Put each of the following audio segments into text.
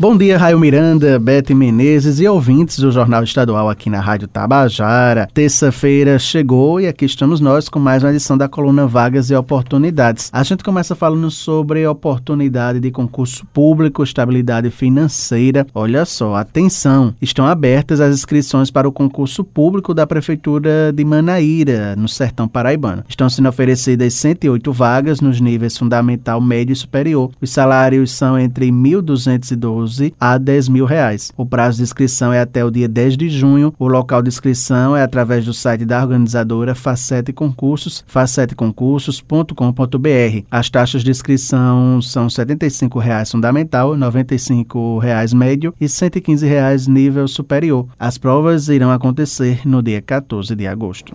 Bom dia, Raio Miranda, Bete Menezes e ouvintes do Jornal Estadual aqui na Rádio Tabajara. Terça-feira chegou e aqui estamos nós com mais uma edição da coluna Vagas e Oportunidades. A gente começa falando sobre oportunidade de concurso público, estabilidade financeira. Olha só, atenção, estão abertas as inscrições para o concurso público da Prefeitura de Manaíra, no Sertão Paraibano. Estão sendo oferecidas 108 vagas nos níveis fundamental, médio e superior. Os salários são entre 1.212 12 a 10 mil reais. O prazo de inscrição é até o dia 10 de junho. O local de inscrição é através do site da organizadora Facete Concursos, faceteconcursos.com.br. As taxas de inscrição são 75 reais fundamental, 95 reais médio e 115 reais nível superior. As provas irão acontecer no dia 14 de agosto.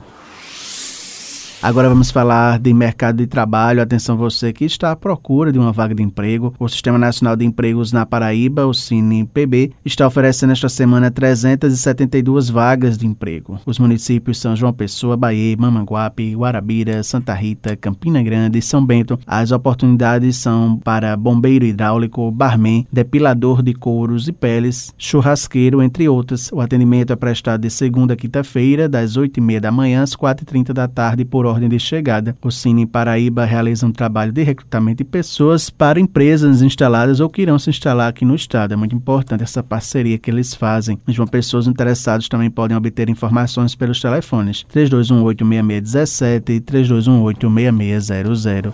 Agora vamos falar de mercado de trabalho. Atenção você que está à procura de uma vaga de emprego. O Sistema Nacional de Empregos na Paraíba, o CinePB, está oferecendo esta semana 372 vagas de emprego. Os municípios são João Pessoa, Bahia, Mamanguape, Guarabira, Santa Rita, Campina Grande e São Bento. As oportunidades são para bombeiro hidráulico, barman, depilador de couros e peles, churrasqueiro, entre outras. O atendimento é prestado de segunda a quinta-feira, das 8h30 da manhã às 4h30 da tarde, por ordem de chegada. O Cine Paraíba realiza um trabalho de recrutamento de pessoas para empresas instaladas ou que irão se instalar aqui no estado. É muito importante essa parceria que eles fazem. Mas pessoas interessadas também podem obter informações pelos telefones 3218 6617 e 3218 6600.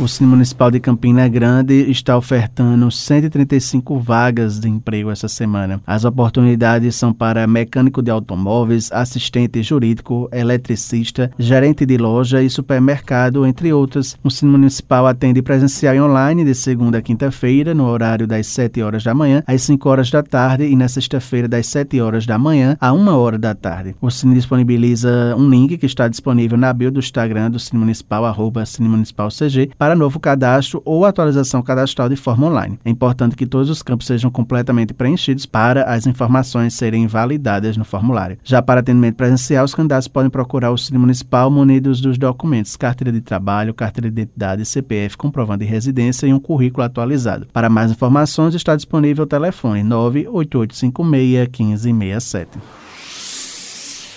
Conselho Municipal de Campina Grande está ofertando 135 vagas de emprego essa semana. As oportunidades são para mecânico de automóveis, assistente jurídico, eletricista, gerente de loja e supermercado, entre outras. O Cine Municipal atende presencial e online de segunda a quinta-feira, no horário das 7 horas da manhã às 5 horas da tarde e na sexta-feira das 7 horas da manhã à 1 hora da tarde. O Cine disponibiliza um link que está disponível na bio do Instagram do Cine Municipal, arroba Cine Municipal CG, para para novo cadastro ou atualização cadastral de forma online. É importante que todos os campos sejam completamente preenchidos para as informações serem validadas no formulário. Já para atendimento presencial, os candidatos podem procurar o Cine Municipal munidos dos documentos carteira de trabalho, carteira de identidade, CPF, comprovando de residência e um currículo atualizado. Para mais informações, está disponível o telefone 98856 1567.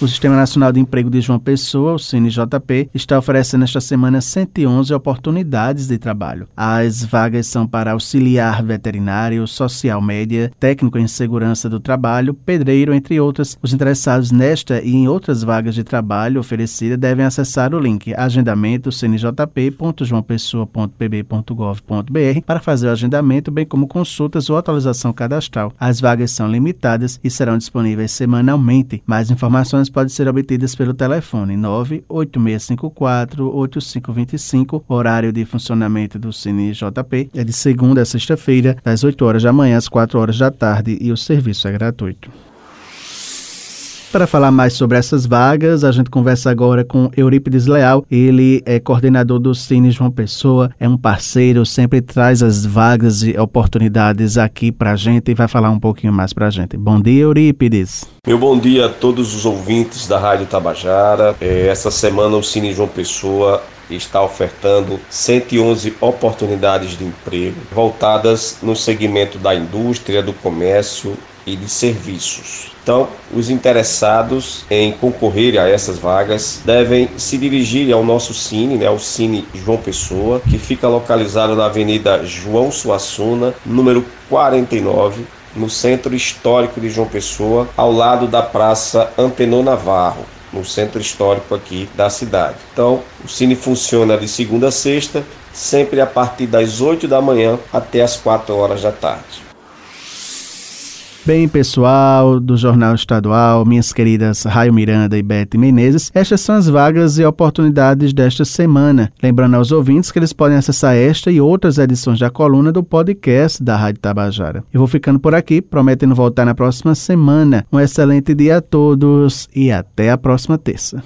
O Sistema Nacional de Emprego de João Pessoa, o CineJP, está oferecendo esta semana 111 oportunidades de trabalho. As vagas são para auxiliar veterinário, social média, técnico em segurança do trabalho, pedreiro, entre outras. Os interessados nesta e em outras vagas de trabalho oferecidas devem acessar o link agendamento cnjp.joaopessoa.pb.gov.br para fazer o agendamento, bem como consultas ou atualização cadastral. As vagas são limitadas e serão disponíveis semanalmente. Mais informações podem ser obtidas pelo telefone 98654-8525. Horário de funcionamento do Cine JP é de segunda a sexta-feira, das 8 horas da manhã às 4 horas da tarde e o serviço é gratuito. Para falar mais sobre essas vagas, a gente conversa agora com Eurípides Leal. Ele é coordenador do Cine João Pessoa, é um parceiro, sempre traz as vagas e oportunidades aqui para a gente e vai falar um pouquinho mais para a gente. Bom dia, Eurípides. Meu bom dia a todos os ouvintes da Rádio Tabajara. É, essa semana o Cine João Pessoa está ofertando 111 oportunidades de emprego voltadas no segmento da indústria, do comércio e de serviços. Então, os interessados em concorrer a essas vagas devem se dirigir ao nosso Cine, né, ao Cine João Pessoa, que fica localizado na Avenida João Suassuna, número 49, no centro histórico de João Pessoa, ao lado da Praça Antenor Navarro, no centro histórico aqui da cidade. Então, o Cine funciona de segunda a sexta, sempre a partir das 8 da manhã até as 4 horas da tarde. Bem, pessoal do Jornal Estadual, minhas queridas Raio Miranda e Beth Menezes, estas são as vagas e oportunidades desta semana. Lembrando aos ouvintes que eles podem acessar esta e outras edições da coluna do podcast da Rádio Tabajara. Eu vou ficando por aqui, prometendo voltar na próxima semana. Um excelente dia a todos e até a próxima terça.